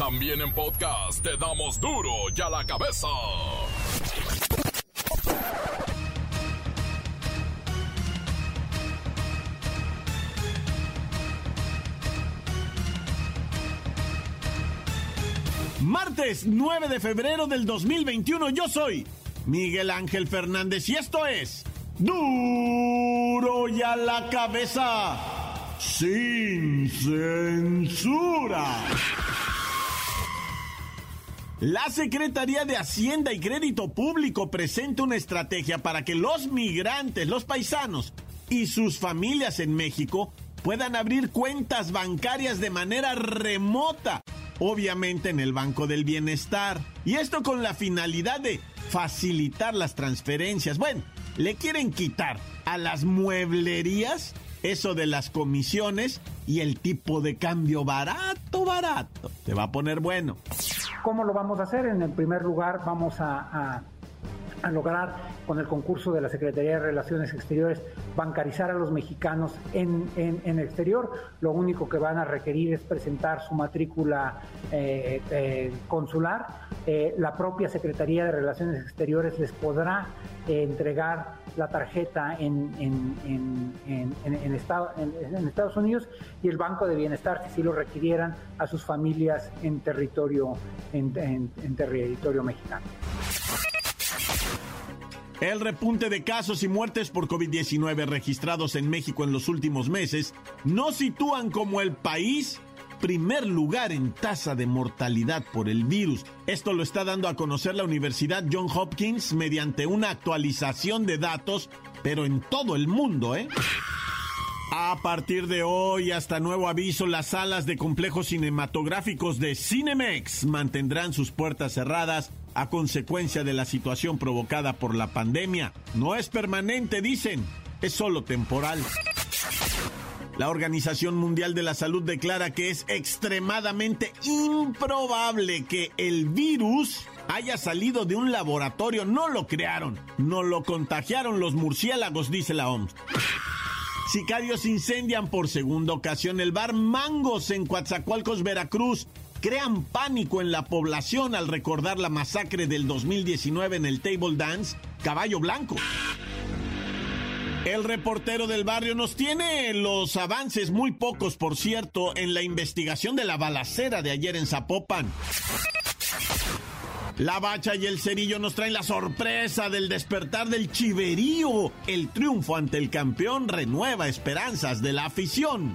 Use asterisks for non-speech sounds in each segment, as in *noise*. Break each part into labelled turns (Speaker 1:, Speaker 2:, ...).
Speaker 1: También en podcast te damos duro y a la cabeza.
Speaker 2: Martes 9 de febrero del 2021 yo soy Miguel Ángel Fernández y esto es duro y a la cabeza sin censura. La Secretaría de Hacienda y Crédito Público presenta una estrategia para que los migrantes, los paisanos y sus familias en México puedan abrir cuentas bancarias de manera remota, obviamente en el Banco del Bienestar. Y esto con la finalidad de facilitar las transferencias. Bueno, le quieren quitar a las mueblerías eso de las comisiones y el tipo de cambio barato, barato. Te va a poner bueno.
Speaker 3: ¿Cómo lo vamos a hacer? En el primer lugar vamos a, lograr con el concurso de la Secretaría de Relaciones Exteriores bancarizar a los mexicanos en, el exterior. Lo único que van a requerir es presentar su matrícula eh, eh, consular. Eh, la propia Secretaría de Relaciones Exteriores les podrá entregar la tarjeta en, en, en, en, Estados Unidos y el Banco de Bienestar, si lo requirieran, a sus familias en territorio, en, territorio mexicano.
Speaker 2: El repunte de casos y muertes por COVID-19 registrados en México en los últimos meses no sitúan como el país primer lugar en tasa de mortalidad por el virus. Esto lo está dando a conocer la Universidad John Hopkins mediante una actualización de datos, pero en todo el mundo, ¿eh? A partir de hoy, hasta nuevo aviso, las salas de complejos cinematográficos de Cinemex mantendrán sus puertas cerradas a consecuencia de la situación provocada por la pandemia. No es permanente, dicen, es solo temporal. La Organización Mundial de la Salud declara que es extremadamente improbable que el virus haya salido de un laboratorio. No lo crearon, no lo contagiaron los murciélagos, dice la OMS. Sicarios incendian por segunda ocasión el bar Mangos en Coatzacoalcos, Veracruz. Crean pánico en la población al recordar la masacre del 2019 en el Table Dance Caballo Blanco. El reportero del barrio nos tiene los avances, muy pocos por cierto, en la investigación de la balacera de ayer en Zapopan. La bacha y el cerillo nos traen la sorpresa del despertar del chiverío. El triunfo ante el campeón renueva esperanzas de la afición.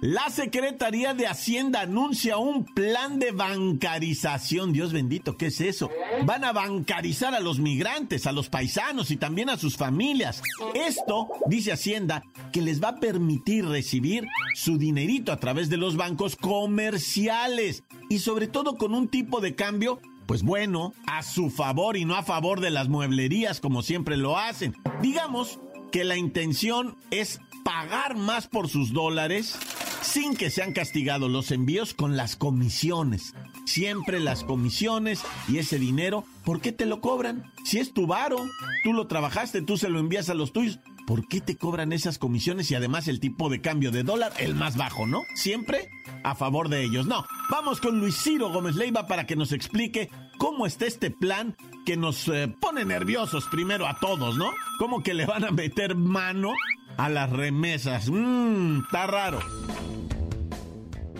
Speaker 2: La Secretaría de Hacienda anuncia un plan de bancarización. Dios bendito, ¿qué es eso? Van a bancarizar a los migrantes, a los paisanos y también a sus familias. Esto, dice Hacienda, que les va a permitir recibir su dinerito a través de los bancos comerciales y sobre todo con un tipo de cambio pues bueno, a su favor y no a favor de las mueblerías como siempre lo hacen. Digamos que la intención es pagar más por sus dólares sin que sean castigados los envíos con las comisiones. Siempre las comisiones y ese dinero, ¿por qué te lo cobran? Si es tu varo, tú lo trabajaste, tú se lo envías a los tuyos. ¿Por qué te cobran esas comisiones y además el tipo de cambio de dólar, el más bajo, no? Siempre a favor de ellos. No, vamos con Luis Ciro Gómez Leiva para que nos explique cómo está este plan que nos eh, pone nerviosos primero a todos, ¿no? ¿Cómo que le van a meter mano a las remesas? Mmm, está raro.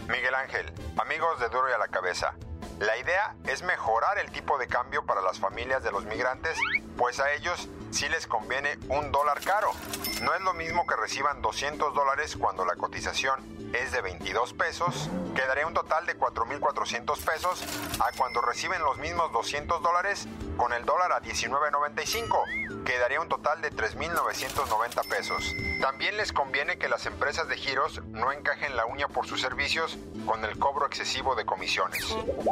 Speaker 4: Miguel Ángel, amigos de Duro y a la Cabeza. La idea es mejorar el tipo de cambio para las familias de los migrantes, pues a ellos sí les conviene un dólar caro. No es lo mismo que reciban 200 dólares cuando la cotización es de 22 pesos, quedaría un total de 4.400 pesos a cuando reciben los mismos 200 dólares con el dólar a 19.95, quedaría un total de 3.990 pesos. También les conviene que las empresas de giros no encajen la uña por sus servicios con el cobro excesivo de comisiones.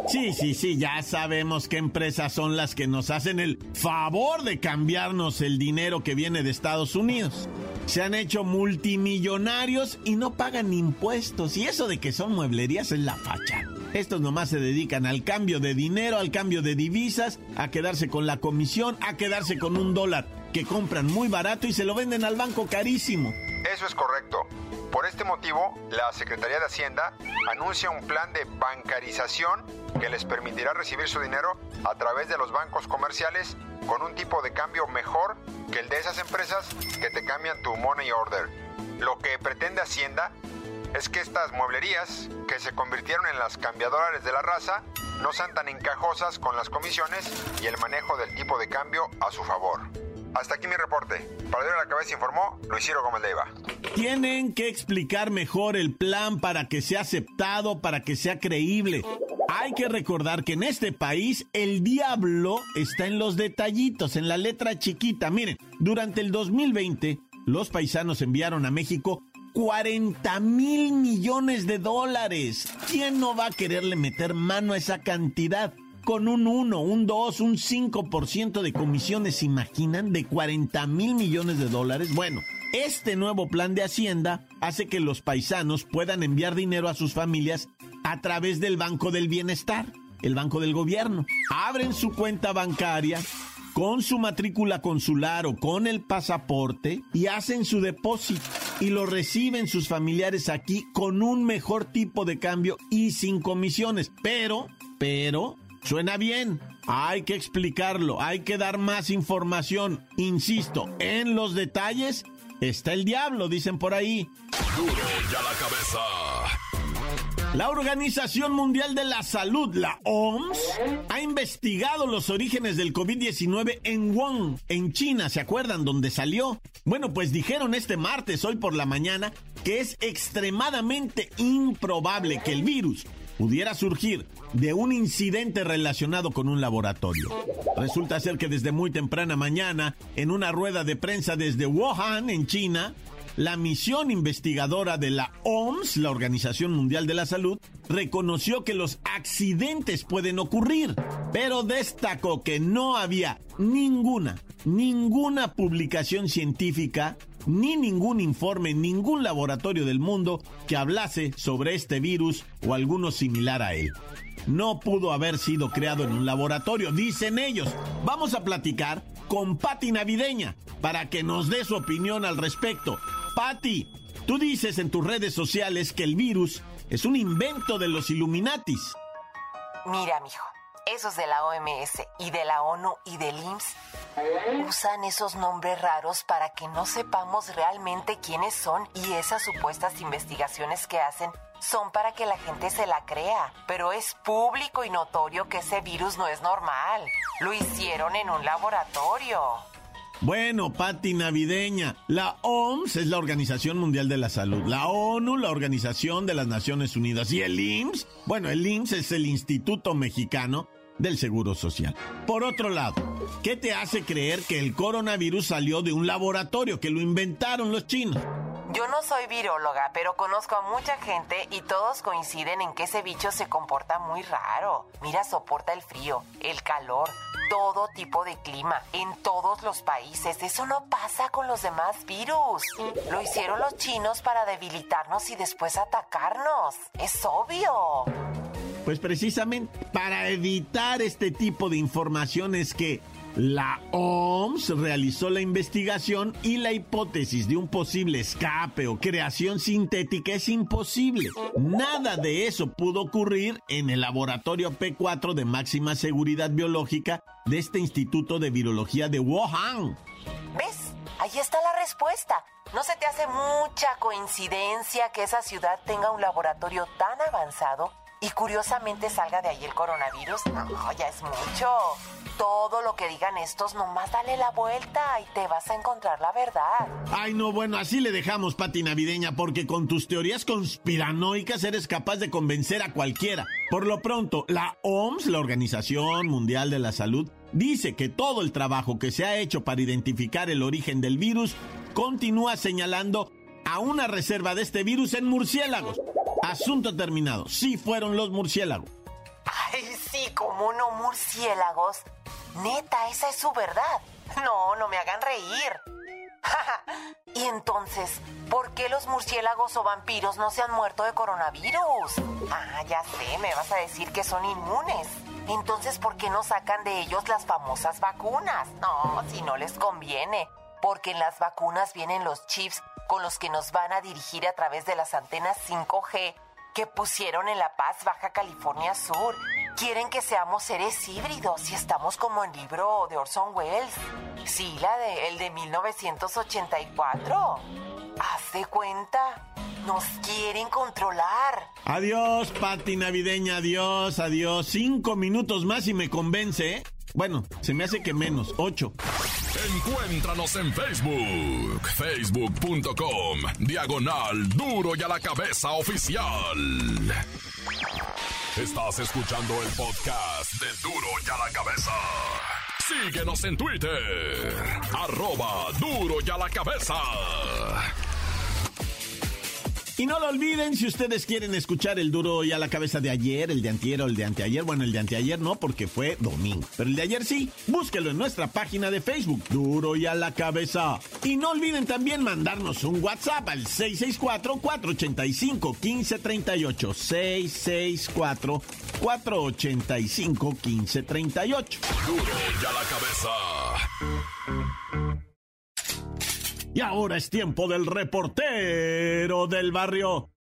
Speaker 2: Sí, sí, sí, ya sabemos qué empresas son las que nos hacen el favor de cambiarnos el dinero que viene de Estados Unidos. Se han hecho multimillonarios y no pagan impuestos. Y eso de que son mueblerías es la facha. Estos nomás se dedican al cambio de dinero, al cambio de divisas, a quedarse con la comisión, a quedarse con un dólar que compran muy barato y se lo venden al banco carísimo.
Speaker 4: Eso es correcto. Por este motivo, la Secretaría de Hacienda anuncia un plan de bancarización que les permitirá recibir su dinero a través de los bancos comerciales con un tipo de cambio mejor que el de esas empresas que te cambian tu money order. Lo que pretende Hacienda es que estas mueblerías, que se convirtieron en las cambiadoras de la raza, no sean tan encajosas con las comisiones y el manejo del tipo de cambio a su favor. Hasta aquí mi reporte. Para a la cabeza informó Luis Ciro Gómez Leiva.
Speaker 2: Tienen que explicar mejor el plan para que sea aceptado, para que sea creíble. Hay que recordar que en este país el diablo está en los detallitos, en la letra chiquita. Miren, durante el 2020 los paisanos enviaron a México 40 mil millones de dólares. ¿Quién no va a quererle meter mano a esa cantidad? Con un 1, un 2, un 5% de comisiones, ¿se imaginan? De 40 mil millones de dólares. Bueno, este nuevo plan de Hacienda hace que los paisanos puedan enviar dinero a sus familias a través del Banco del Bienestar, el Banco del Gobierno. Abren su cuenta bancaria con su matrícula consular o con el pasaporte y hacen su depósito y lo reciben sus familiares aquí con un mejor tipo de cambio y sin comisiones. Pero, pero, suena bien. Hay que explicarlo, hay que dar más información. Insisto, en los detalles está el diablo, dicen por ahí.
Speaker 1: Duro ya la cabeza.
Speaker 2: La Organización Mundial de la Salud, la OMS, ha investigado los orígenes del COVID-19 en Wuhan, en China, ¿se acuerdan dónde salió? Bueno, pues dijeron este martes, hoy por la mañana, que es extremadamente improbable que el virus pudiera surgir de un incidente relacionado con un laboratorio. Resulta ser que desde muy temprana mañana, en una rueda de prensa desde Wuhan, en China, la misión investigadora de la OMS, la Organización Mundial de la Salud, reconoció que los accidentes pueden ocurrir, pero destacó que no había ninguna, ninguna publicación científica ni ningún informe, ningún laboratorio del mundo que hablase sobre este virus o alguno similar a él. No pudo haber sido creado en un laboratorio, dicen ellos. Vamos a platicar con Patti Navideña para que nos dé su opinión al respecto. Patti, tú dices en tus redes sociales que el virus es un invento de los Illuminatis.
Speaker 5: Mira, mijo, esos de la OMS y de la ONU y del IMSS usan esos nombres raros para que no sepamos realmente quiénes son y esas supuestas investigaciones que hacen son para que la gente se la crea, pero es público y notorio que ese virus no es normal. Lo hicieron en un laboratorio.
Speaker 2: Bueno, Pati Navideña, la OMS es la Organización Mundial de la Salud, la ONU, la Organización de las Naciones Unidas y el IMSS, bueno, el IMSS es el Instituto Mexicano del Seguro Social. Por otro lado, ¿qué te hace creer que el coronavirus salió de un laboratorio, que lo inventaron los chinos?
Speaker 5: Yo no soy viróloga, pero conozco a mucha gente y todos coinciden en que ese bicho se comporta muy raro. Mira, soporta el frío, el calor, todo tipo de clima, en todos los países. Eso no pasa con los demás virus. Lo hicieron los chinos para debilitarnos y después atacarnos. Es obvio.
Speaker 2: Pues precisamente para evitar este tipo de informaciones que la OMS realizó la investigación y la hipótesis de un posible escape o creación sintética es imposible. Nada de eso pudo ocurrir en el laboratorio P4 de máxima seguridad biológica de este Instituto de Virología de Wuhan.
Speaker 5: ¿Ves? Ahí está la respuesta. ¿No se te hace mucha coincidencia que esa ciudad tenga un laboratorio tan avanzado y curiosamente salga de ahí el coronavirus, no, ya es mucho. Todo lo que digan estos, nomás dale la vuelta y te vas a encontrar la verdad.
Speaker 6: Ay, no, bueno, así le dejamos, Pati Navideña, porque con tus teorías conspiranoicas eres capaz de convencer a cualquiera. Por lo pronto, la OMS, la Organización Mundial de la Salud, dice que todo el trabajo que se ha hecho para identificar el origen del virus continúa señalando a una reserva de este virus en murciélagos. Asunto terminado. Sí fueron los murciélagos.
Speaker 5: Ay, sí, como no murciélagos. Neta, esa es su verdad. No, no me hagan reír. *laughs* y entonces, ¿por qué los murciélagos o vampiros no se han muerto de coronavirus? Ah, ya sé, me vas a decir que son inmunes. Entonces, ¿por qué no sacan de ellos las famosas vacunas? No, si no les conviene. Porque en las vacunas vienen los chips con los que nos van a dirigir a través de las antenas 5G que pusieron en La Paz, Baja California Sur. Quieren que seamos seres híbridos y estamos como en libro de Orson Welles. Sí, la de el de 1984. Haz de cuenta. Nos quieren controlar.
Speaker 6: Adiós, Pati Navideña, adiós, adiós. Cinco minutos más y me convence, ¿eh? Bueno, se me hace que menos, ocho.
Speaker 1: Encuéntranos en Facebook, facebook.com, diagonal duro y a la cabeza oficial. Estás escuchando el podcast de duro y a la cabeza. Síguenos en Twitter, arroba duro y a la cabeza.
Speaker 6: Y no lo olviden, si ustedes quieren escuchar el duro y a la cabeza de ayer, el de antier o el de anteayer, bueno, el de anteayer no, porque fue domingo. Pero el de ayer sí, búsquelo en nuestra página de Facebook, duro y a la cabeza. Y no olviden también mandarnos un WhatsApp al 664-485-1538. 664-485-1538.
Speaker 1: Duro y a la cabeza.
Speaker 6: Y ahora es tiempo del reportero del barrio.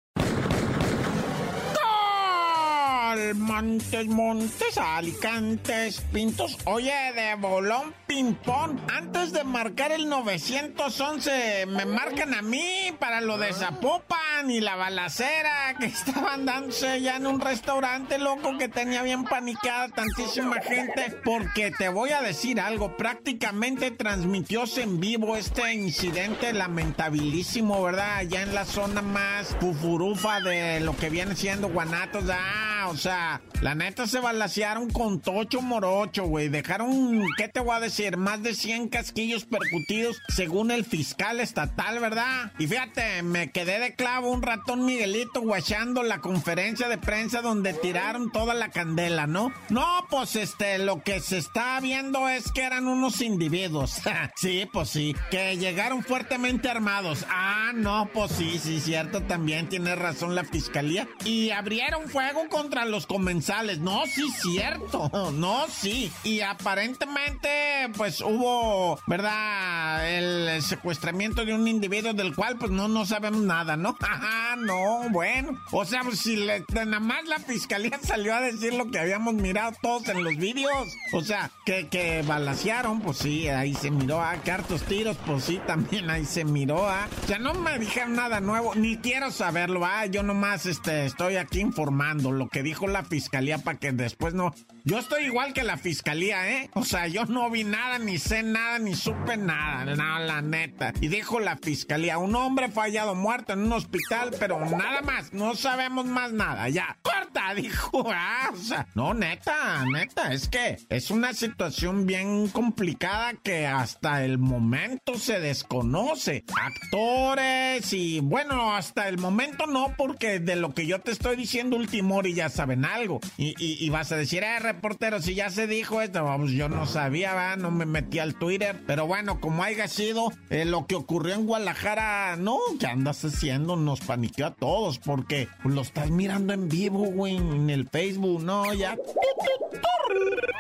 Speaker 2: Montes, Montes, Alicantes, Pintos. Oye, de bolón ping-pong. Antes de marcar el 911, me marcan a mí para lo de Zapopan y la balacera que *laughs* estaban dándose ya en un restaurante, loco, que tenía bien paniqueada tantísima gente. Porque te voy a decir algo, prácticamente transmitióse en vivo este incidente lamentabilísimo, ¿verdad? Allá en la zona más fufurufa de lo que viene siendo Guanatos. Ah, o sea, la neta se balasearon con tocho morocho, güey. Dejaron, ¿qué te voy a decir? Más de 100 casquillos percutidos según el fiscal estatal, ¿verdad? Y fíjate, me quedé de clavo un ratón Miguelito guachando la conferencia de prensa donde tiraron toda la candela, ¿no? No, pues este, lo que se está viendo es que eran unos individuos. *laughs* sí, pues sí, que llegaron fuertemente armados. Ah, no, pues sí, sí, cierto, también tiene razón la fiscalía. Y abrieron fuego contra los comensales. No, sí, cierto. No, sí. Y aparentemente, pues hubo, ¿verdad? El secuestramiento de un individuo del cual, pues no, no sabemos nada, ¿no? *laughs* Ajá, no, bueno. O sea, pues si le, nada más la fiscalía *laughs* salió a decir lo que habíamos mirado todos en los vídeos. O sea, que, que balasearon, pues sí, ahí se miró a hartos tiros, pues sí, también ahí se miró a. O sea, no me dijeron nada nuevo, ni quiero saberlo, ah, yo nomás este, estoy aquí informando lo que dijo la fiscalía para que después no. Yo estoy igual que la fiscalía, ¿eh? O sea, yo no vi nada, ni sé nada, ni supe nada. No, la neta. Y dijo la fiscalía, un hombre fallado muerto en un hospital, pero nada más, no sabemos más nada. Ya, corta, *laughs* dijo. Ah, o sea, no, neta, neta, es que es una situación bien complicada que hasta el momento se desconoce. Actores y bueno, hasta el momento no, porque de lo que yo te estoy diciendo, último y ya saben algo. Y, y, vas a decir, eh, reportero, si ya se dijo esto, vamos, yo no sabía, ¿va? no me metí al Twitter. Pero bueno, como haya sido eh, lo que ocurrió en Guadalajara, no, ¿qué andas haciendo? Nos paniqueó a todos porque lo estás mirando en vivo, güey, en el Facebook, no, ya.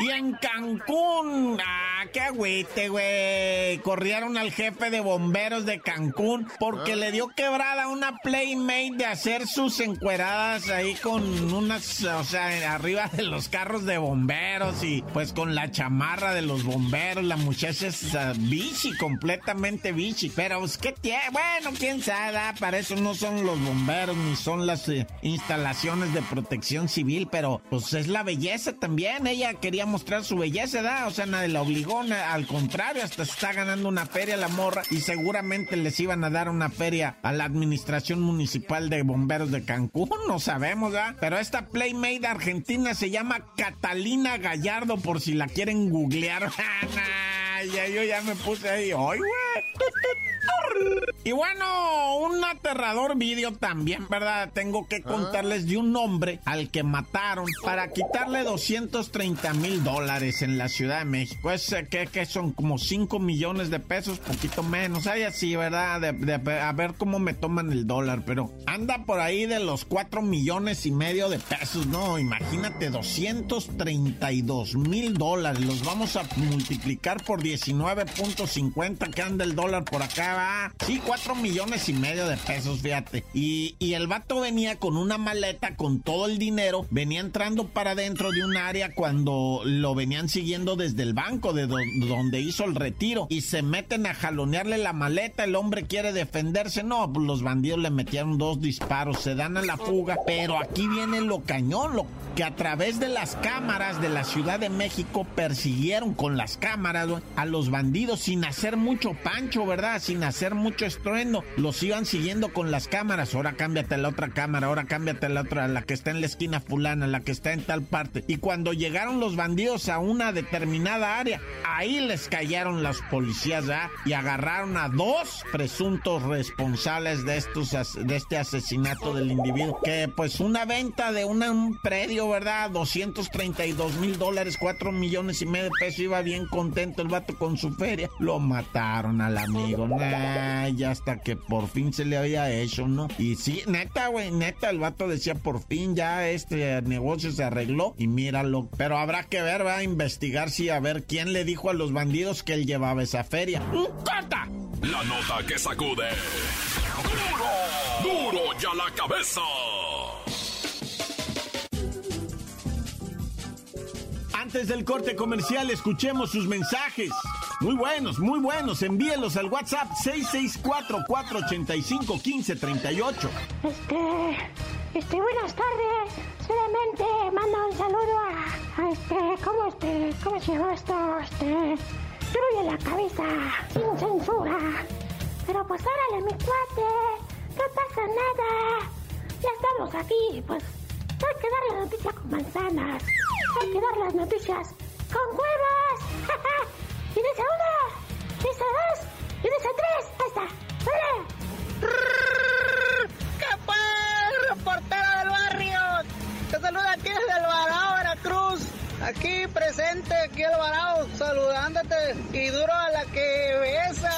Speaker 2: Y en Cancún, ah, qué agüite, güey. Corrieron al jefe de bomberos de Cancún porque ah. le dio quebrada una playmate de hacer sus encueradas ahí con unas, o sea, arriba de los carros de bomberos y pues con la chamarra de los bomberos. La muchacha es bichi, completamente bichi. Pero, pues, ¿qué tiene? Bueno, quién sabe, para eso no son los bomberos ni son las eh, instalaciones de protección civil, pero pues es la belleza también. Ella quería mostrar su belleza, ¿da? O sea, nadie la obligó, al contrario, hasta se está ganando una feria la morra y seguramente les iban a dar una feria a la administración municipal de bomberos de Cancún, no sabemos, ¿verdad? Pero esta Playmate argentina se llama Catalina Gallardo, por si la quieren googlear. *laughs* ya, yo ya me puse ahí, ¡ay, güey! Y bueno, un aterrador vídeo también, ¿verdad? Tengo que contarles de un hombre al que mataron para quitarle 230 mil dólares en la Ciudad de México. Es eh, que, que son como 5 millones de pesos, poquito menos. Hay así, ¿verdad? De, a ver cómo me toman el dólar, pero anda por ahí de los 4 millones y medio de pesos, ¿no? Imagínate, 232 mil dólares. Los vamos a multiplicar por 19.50 que anda el dólar por acá, Sí, 4 millones y medio de pesos, fíjate. Y, y el vato venía con una maleta con todo el dinero, venía entrando para dentro de un área cuando lo venían siguiendo desde el banco, de donde hizo el retiro, y se meten a jalonearle la maleta, el hombre quiere defenderse, no, pues los bandidos le metieron dos disparos, se dan a la fuga, pero aquí viene lo cañón, lo que a través de las cámaras de la Ciudad de México persiguieron con las cámaras a los bandidos sin hacer mucho pancho, ¿verdad? Sin hacer mucho estruendo. Los iban siguiendo con las cámaras. Ahora cámbiate la otra cámara, ahora cámbiate la otra, la que está en la esquina fulana, la que está en tal parte. Y cuando llegaron los bandidos a una determinada área, ahí les cayeron las policías ¿ya? y agarraron a dos presuntos responsables de estos de este asesinato del individuo. Que pues una venta de un predio ¿verdad? 232 mil dólares, 4 millones y medio de pesos. Iba bien contento el vato con su feria. Lo mataron al amigo. Nah, ya hasta que por fin se le había hecho, ¿no? Y sí, neta, güey, neta, el vato decía por fin ya este negocio se arregló y míralo. Pero habrá que ver, va a investigar si a ver quién le dijo a los bandidos que él llevaba esa feria.
Speaker 1: ¡Corta! La nota que sacude. ¡Duro! ¡Duro ya la cabeza!
Speaker 7: Antes del corte comercial, escuchemos sus mensajes. Muy buenos, muy buenos. Envíelos al WhatsApp 664-485-1538.
Speaker 8: Este, este, buenas tardes. Solamente mando un saludo a, este, ¿cómo este, cómo se llama esto? Este, en la cabeza, sin censura. Pero pues órale, mi cuate, no pasa nada. Ya estamos aquí, pues hay que dar la noticia con manzanas. Hay que dar las noticias con huevos. *laughs* y dice uno, dice dos, y dice tres. Ahí está. ¡Vale!
Speaker 9: ¿Qué fue, reportero del barrio? Te saluda aquí desde Alvarado, Veracruz. Aquí presente, aquí Alvarado, saludándote. Y duro a la que besa.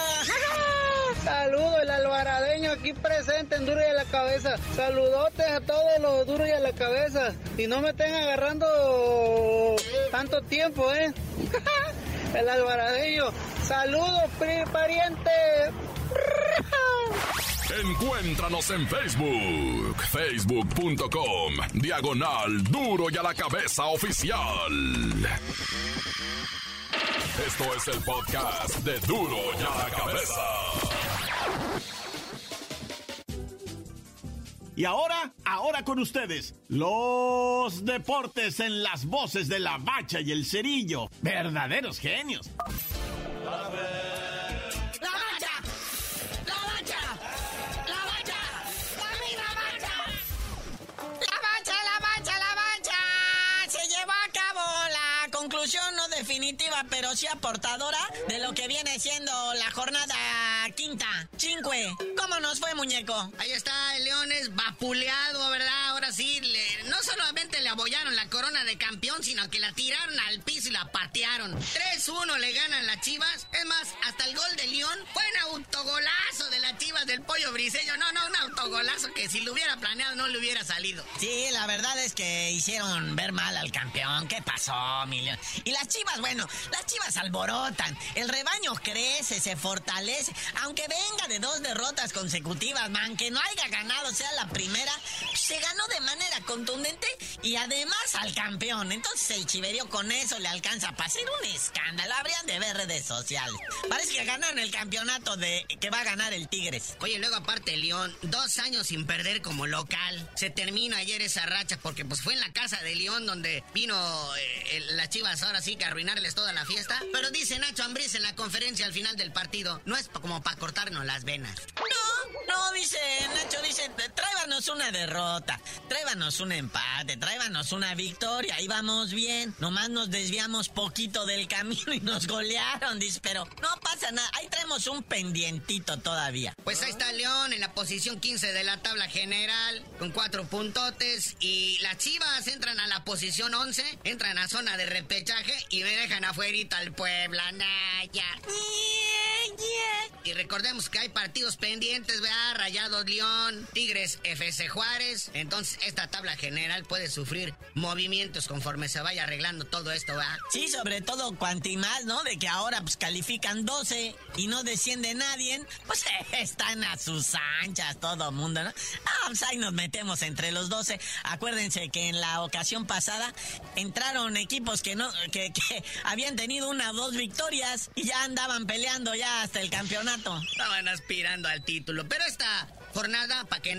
Speaker 9: Saludos, el alvaradeño aquí presente en Duro y a la Cabeza. Saludotes a todos los Duro y a la Cabeza. Y no me estén agarrando tanto tiempo, ¿eh? *laughs* el alvaradeño. Saludos, pariente.
Speaker 1: Encuéntranos en Facebook, facebook.com, diagonal duro y a la cabeza oficial. Esto es el podcast de duro y a la cabeza.
Speaker 7: Y ahora, ahora con ustedes, los deportes en las voces de la bacha y el cerillo. Verdaderos genios.
Speaker 10: definitiva, pero sí aportadora de lo que viene siendo muñeco?
Speaker 11: Ahí está el Leones vapuleado, ¿verdad? Ahora sí, no solamente le abollaron la corona de campeón, sino que la tiraron al piso y la patearon. 3-1 le ganan las Chivas. Es más, hasta el gol de León fue un autogolazo de las Chivas del pollo briseño. No, no, un autogolazo que si lo hubiera planeado no le hubiera salido.
Speaker 10: Sí, la verdad es que hicieron ver mal al campeón. ¿Qué pasó, mi León? Y las chivas, bueno, las chivas alborotan. El rebaño crece, se fortalece. Aunque venga de dos derrotas consecutivas, man, que no haya ganado, sea la primera, se ganó de manera contundente y además al campeón. Entonces el chiverío con eso le alcanza para hacer un escándalo. Habrían de ver redes sociales. Parece que ganan el campeonato de que va a ganar el Tigres.
Speaker 11: Oye, luego aparte León, dos años sin perder como local. Se terminó ayer esa racha porque pues fue en la casa de León donde vino eh, las chivas ahora sí que arruinarles toda la fiesta. Pero dice Nacho Ambriz en la conferencia al final del partido, no es como para cortarnos las venas.
Speaker 10: No, no, dice Nacho, dice, tráibanos una derrota, tráibanos un empate, tráibanos una victoria, y vamos bien. Nomás nos desviamos poquito del camino y nos golearon, dice, pero no pasa nada, ahí traemos un pendientito todavía.
Speaker 11: Pues ahí está León en la posición 15 de la tabla general, con cuatro puntotes, y las chivas entran a la posición 11, entran a zona de repechaje y me dejan afuera al Puebla, Naya. Y recordemos que hay partidos pendientes, ¿verdad? Rayados León, Tigres, FC Juárez. Entonces, esta tabla general puede sufrir movimientos conforme se vaya arreglando todo esto, ¿verdad?
Speaker 10: Sí, sobre todo cuanti más, ¿no? De que ahora pues califican 12 y no desciende nadie, pues *laughs* están a sus anchas todo mundo, ¿no? Ah, pues ahí nos metemos entre los 12. Acuérdense que en la ocasión pasada entraron equipos que no, que, *laughs* que habían tenido una o dos victorias y ya andaban peleando ya hasta el campeonato.
Speaker 11: Estaban aspirando al título, pero esta jornada, para que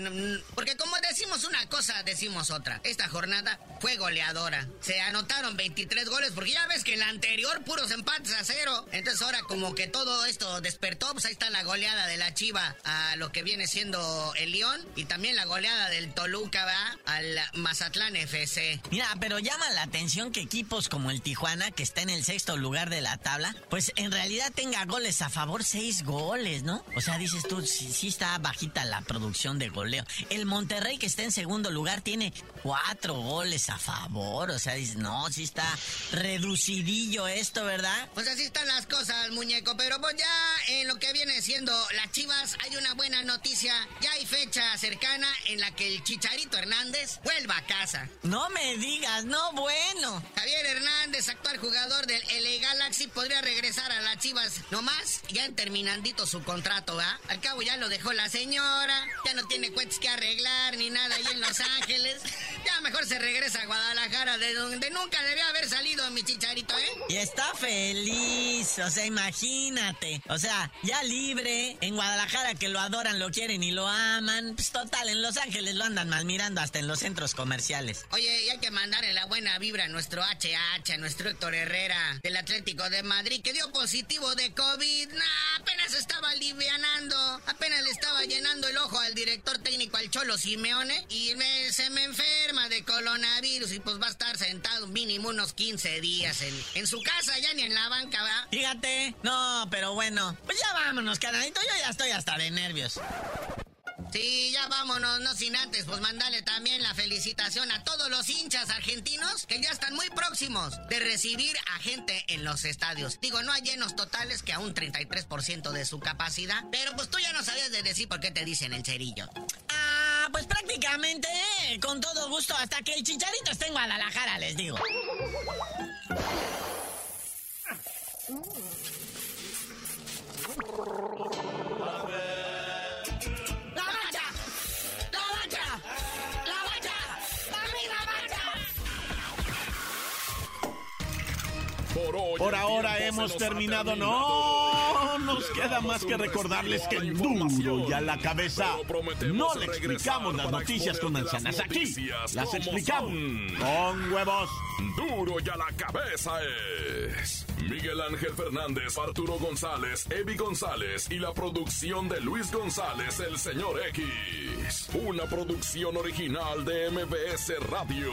Speaker 11: porque como decimos una cosa, decimos otra. Esta jornada fue goleadora. Se anotaron 23 goles, porque ya ves que en la anterior puros empates a cero. Entonces ahora como que todo esto despertó, pues ahí está la goleada de la Chiva a lo que viene siendo el León y también la goleada del Toluca va al Mazatlán FC.
Speaker 10: Mira, pero llama la atención que equipos como el Tijuana, que está en el sexto lugar de la tabla, pues en realidad tenga goles a favor, seis goles, ¿no? O sea, dices tú, sí está bajita la producción de goleo. El Monterrey, que está en segundo lugar, tiene cuatro goles a favor. O sea, dices, no, sí está reducidillo esto, ¿verdad?
Speaker 11: Pues así están las cosas, muñeco. Pero pues ya en lo que viene siendo las chivas, hay una buena noticia. Ya hay fecha cercana en la que el Chicharito Hernández vuelva a casa.
Speaker 10: No me digas, no bueno.
Speaker 11: Javier Hernández, actual jugador del LA Galaxy, podría regresar a las chivas nomás, ya en terminandito su contrato, ¿va? Al cabo ya lo dejó la señora, ya no tiene cuentas que arreglar ni nada ahí en Los Ángeles. Ya mejor se regresa a Guadalajara, de donde nunca debía haber salido mi chicharito, ¿eh?
Speaker 10: Y está feliz, o sea, imagínate. O sea, ya libre, en Guadalajara que lo adoran, lo quieren y lo aman. Pues total, en Los Ángeles lo andan mal mirando hasta en los centros comerciales.
Speaker 11: Oye, y hay que mandarle la buena vibra a nuestro HH, a nuestro Héctor Herrera, del Atlético de Madrid, que dio positivo de COVID. Nah, apenas estaba alivianando, apenas le estaba llenando el ojo al director técnico, al Cholo Simeone, y me, se me enferma de coronavirus y pues va a estar sentado mínimo unos 15 días en, en su casa, ya ni en la banca, ¿va?
Speaker 10: Fíjate, no, pero bueno, pues ya vámonos, carnalito, yo ya estoy hasta de nervios.
Speaker 11: Sí, ya vámonos, no sin antes, pues mandarle también la felicitación a todos los hinchas argentinos que ya están muy próximos de recibir a gente en los estadios. Digo, no hay llenos totales que a un 33% de su capacidad, pero pues tú ya no sabías de decir por qué te dicen el cerillo.
Speaker 10: Ah, pues prácticamente, eh, con todo gusto, hasta que el chicharito esté en Guadalajara, les digo.
Speaker 1: Por el
Speaker 2: ahora hemos terminado. No, nos queda más que recordarles que
Speaker 1: la
Speaker 2: duro y a la cabeza no le explicamos las noticias con manzanas. Aquí las explicamos con huevos.
Speaker 1: Duro y a la cabeza es Miguel Ángel Fernández, Arturo González, Evi González y la producción de Luis González, el señor X. Una producción original de MBS Radio.